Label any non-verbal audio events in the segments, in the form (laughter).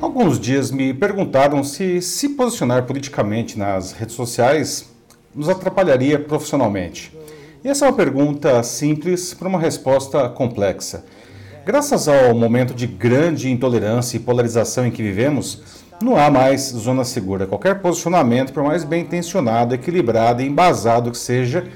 Alguns dias me perguntaram se se posicionar politicamente nas redes sociais nos atrapalharia profissionalmente. E essa é uma pergunta simples para uma resposta complexa. Graças ao momento de grande intolerância e polarização em que vivemos, não há mais zona segura. Qualquer posicionamento, por mais bem intencionado, equilibrado e embasado que seja,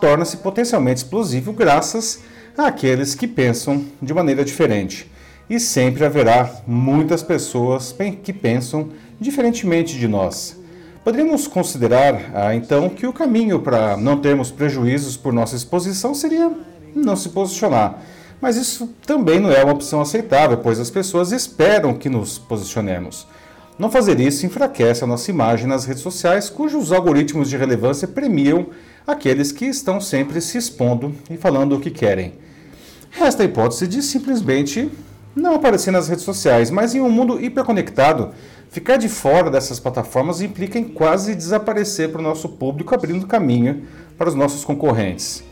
torna-se potencialmente explosivo graças àqueles que pensam de maneira diferente. E sempre haverá muitas pessoas que pensam diferentemente de nós. Poderíamos considerar, ah, então, que o caminho para não termos prejuízos por nossa exposição seria não se posicionar. Mas isso também não é uma opção aceitável, pois as pessoas esperam que nos posicionemos. Não fazer isso enfraquece a nossa imagem nas redes sociais, cujos algoritmos de relevância premiam aqueles que estão sempre se expondo e falando o que querem. Resta a hipótese de simplesmente não aparecer nas redes sociais, mas em um mundo hiperconectado, ficar de fora dessas plataformas implica em quase desaparecer para o nosso público, abrindo caminho para os nossos concorrentes.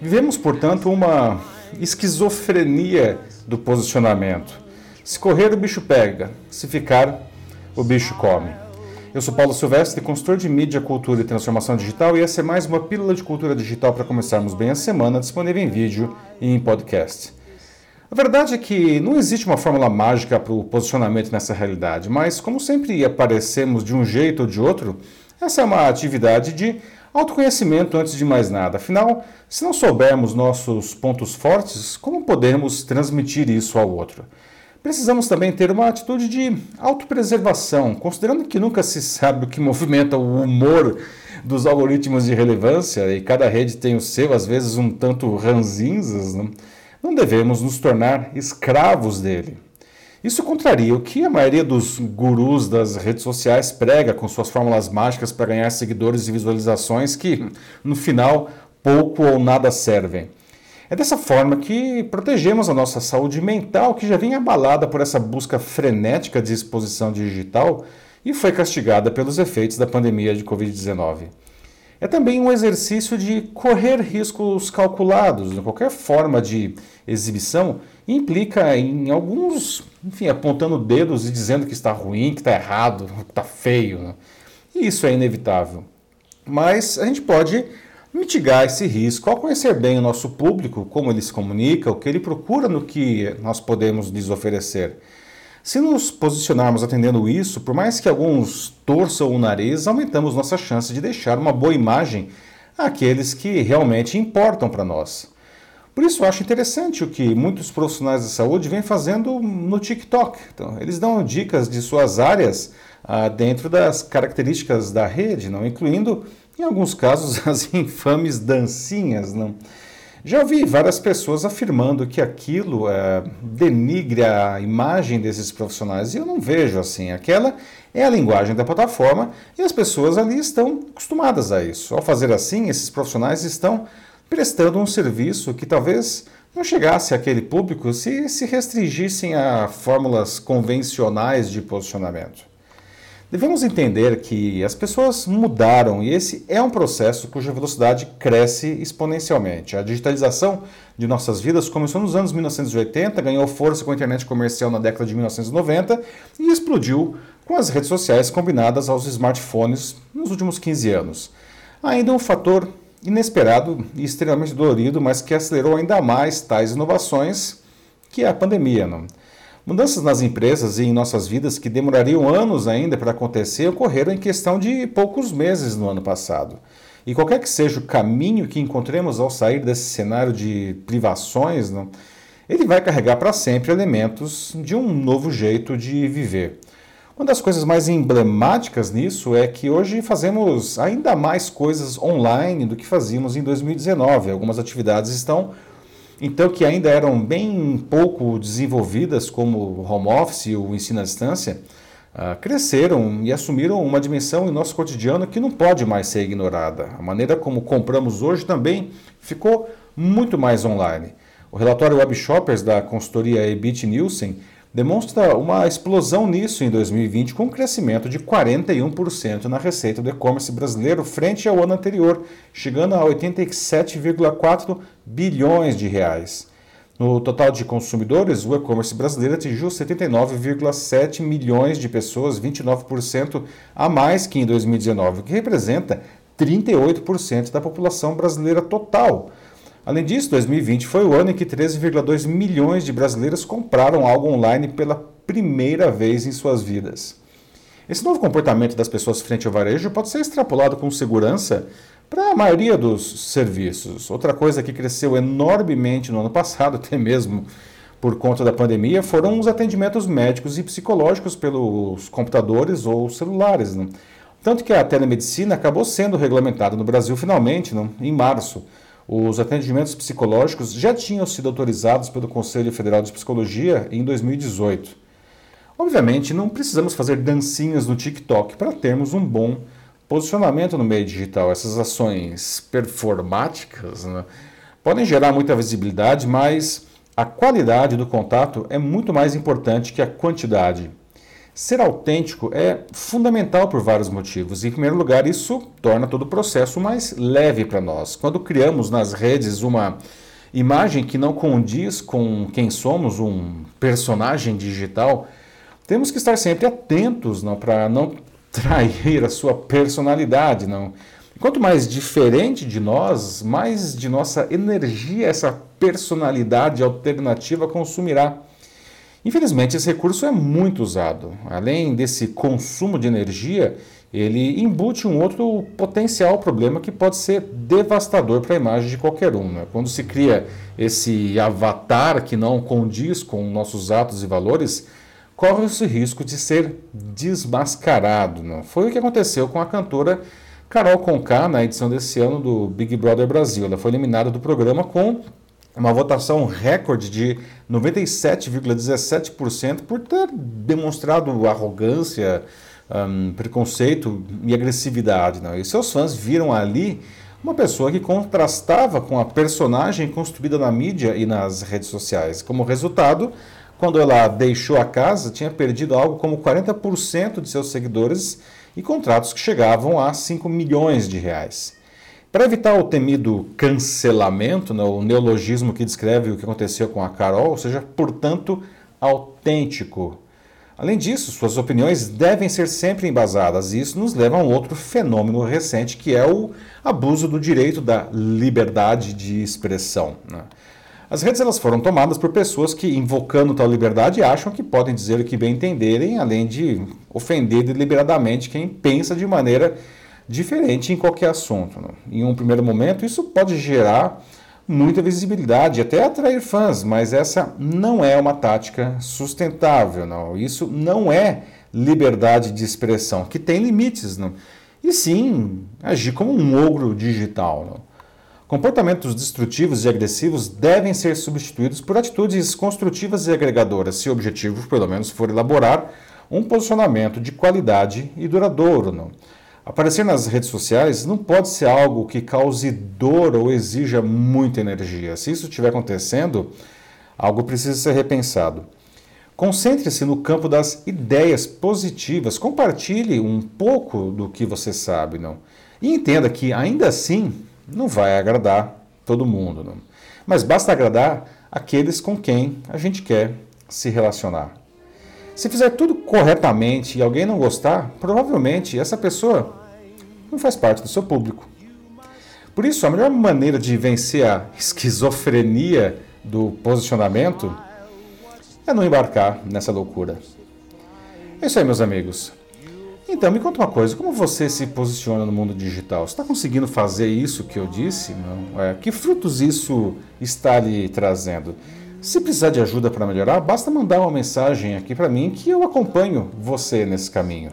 Vivemos, portanto, uma esquizofrenia do posicionamento. Se correr, o bicho pega, se ficar, o bicho come. Eu sou Paulo Silvestre, consultor de mídia, cultura e transformação digital, e essa é mais uma pílula de cultura digital para começarmos bem a semana, disponível em vídeo e em podcast. A verdade é que não existe uma fórmula mágica para o posicionamento nessa realidade, mas como sempre aparecemos de um jeito ou de outro, essa é uma atividade de autoconhecimento antes de mais nada. Afinal, se não soubermos nossos pontos fortes, como podemos transmitir isso ao outro? Precisamos também ter uma atitude de autopreservação, considerando que nunca se sabe o que movimenta o humor dos algoritmos de relevância e cada rede tem o seu, às vezes um tanto ranzinzas. Né? Não devemos nos tornar escravos dele. Isso contraria o que a maioria dos gurus das redes sociais prega com suas fórmulas mágicas para ganhar seguidores e visualizações que, no final, pouco ou nada servem. É dessa forma que protegemos a nossa saúde mental, que já vinha abalada por essa busca frenética de exposição digital e foi castigada pelos efeitos da pandemia de Covid-19. É também um exercício de correr riscos calculados. Qualquer forma de exibição implica em alguns, enfim, apontando dedos e dizendo que está ruim, que está errado, que está feio. Né? E isso é inevitável. Mas a gente pode mitigar esse risco ao conhecer bem o nosso público, como ele se comunica, o que ele procura no que nós podemos lhes oferecer. Se nos posicionarmos atendendo isso, por mais que alguns torçam o nariz, aumentamos nossa chance de deixar uma boa imagem àqueles que realmente importam para nós. Por isso, acho interessante o que muitos profissionais de saúde vêm fazendo no TikTok. Então, eles dão dicas de suas áreas ah, dentro das características da rede, não incluindo, em alguns casos, (laughs) as infames dancinhas. Não? Já ouvi várias pessoas afirmando que aquilo é, denigre a imagem desses profissionais e eu não vejo assim. Aquela é a linguagem da plataforma e as pessoas ali estão acostumadas a isso. Ao fazer assim, esses profissionais estão prestando um serviço que talvez não chegasse àquele público se se restringissem a fórmulas convencionais de posicionamento. Devemos entender que as pessoas mudaram e esse é um processo cuja velocidade cresce exponencialmente. A digitalização de nossas vidas começou nos anos 1980, ganhou força com a internet comercial na década de 1990 e explodiu com as redes sociais combinadas aos smartphones nos últimos 15 anos. Ainda um fator inesperado e extremamente dolorido, mas que acelerou ainda mais tais inovações, que é a pandemia. Não? Mudanças nas empresas e em nossas vidas que demorariam anos ainda para acontecer ocorreram em questão de poucos meses no ano passado. E qualquer que seja o caminho que encontremos ao sair desse cenário de privações, não, ele vai carregar para sempre elementos de um novo jeito de viver. Uma das coisas mais emblemáticas nisso é que hoje fazemos ainda mais coisas online do que fazíamos em 2019. Algumas atividades estão então que ainda eram bem pouco desenvolvidas, como o home office e o ensino à distância, uh, cresceram e assumiram uma dimensão em nosso cotidiano que não pode mais ser ignorada. A maneira como compramos hoje também ficou muito mais online. O relatório Web Shoppers da consultoria Ebit Nielsen demonstra uma explosão nisso em 2020, com um crescimento de 41% na receita do e-commerce brasileiro frente ao ano anterior, chegando a 87,4 bilhões de reais. No total de consumidores, o e-commerce brasileiro atingiu 79,7 milhões de pessoas, 29% a mais que em 2019, o que representa 38% da população brasileira total. Além disso, 2020 foi o ano em que 13,2 milhões de brasileiros compraram algo online pela primeira vez em suas vidas. Esse novo comportamento das pessoas frente ao varejo pode ser extrapolado com segurança para a maioria dos serviços. Outra coisa que cresceu enormemente no ano passado, (laughs) até mesmo por conta da pandemia, foram os atendimentos médicos e psicológicos pelos computadores ou celulares. Né? Tanto que a telemedicina acabou sendo regulamentada no Brasil finalmente, né? em março. Os atendimentos psicológicos já tinham sido autorizados pelo Conselho Federal de Psicologia em 2018. Obviamente, não precisamos fazer dancinhas no TikTok para termos um bom posicionamento no meio digital. Essas ações performáticas né, podem gerar muita visibilidade, mas a qualidade do contato é muito mais importante que a quantidade. Ser autêntico é fundamental por vários motivos. Em primeiro lugar, isso torna todo o processo mais leve para nós. Quando criamos nas redes uma imagem que não condiz com quem somos, um personagem digital, temos que estar sempre atentos para não (laughs) trair a sua personalidade. Não. Quanto mais diferente de nós, mais de nossa energia essa personalidade alternativa consumirá. Infelizmente, esse recurso é muito usado. Além desse consumo de energia, ele embute um outro potencial problema que pode ser devastador para a imagem de qualquer um. Né? Quando se cria esse avatar que não condiz com nossos atos e valores, corre esse risco de ser desmascarado. Né? Foi o que aconteceu com a cantora Carol Conká na edição desse ano do Big Brother Brasil. Ela foi eliminada do programa com uma votação recorde de 97,17% por ter demonstrado arrogância, um, preconceito e agressividade. Não? E seus fãs viram ali uma pessoa que contrastava com a personagem construída na mídia e nas redes sociais. Como resultado, quando ela deixou a casa, tinha perdido algo como 40% de seus seguidores e contratos que chegavam a 5 milhões de reais. Para evitar o temido cancelamento, né, o neologismo que descreve o que aconteceu com a Carol, seja, portanto, autêntico. Além disso, suas opiniões devem ser sempre embasadas, e isso nos leva a um outro fenômeno recente, que é o abuso do direito da liberdade de expressão. Né? As redes elas foram tomadas por pessoas que, invocando tal liberdade, acham que podem dizer o que bem entenderem, além de ofender deliberadamente quem pensa de maneira diferente em qualquer assunto. Né? Em um primeiro momento, isso pode gerar muita visibilidade, até atrair fãs, mas essa não é uma tática sustentável. Não. Isso não é liberdade de expressão, que tem limites. Não. E sim, agir como um ogro digital. Não. Comportamentos destrutivos e agressivos devem ser substituídos por atitudes construtivas e agregadoras, se o objetivo, pelo menos, for elaborar um posicionamento de qualidade e duradouro. Não. Aparecer nas redes sociais não pode ser algo que cause dor ou exija muita energia. Se isso estiver acontecendo, algo precisa ser repensado. Concentre-se no campo das ideias positivas, compartilhe um pouco do que você sabe, não? E entenda que ainda assim não vai agradar todo mundo, não? Mas basta agradar aqueles com quem a gente quer se relacionar. Se fizer tudo corretamente e alguém não gostar, provavelmente essa pessoa não faz parte do seu público. Por isso, a melhor maneira de vencer a esquizofrenia do posicionamento é não embarcar nessa loucura. É isso aí, meus amigos. Então, me conta uma coisa: como você se posiciona no mundo digital? Você está conseguindo fazer isso que eu disse? É, que frutos isso está lhe trazendo? Se precisar de ajuda para melhorar, basta mandar uma mensagem aqui para mim que eu acompanho você nesse caminho.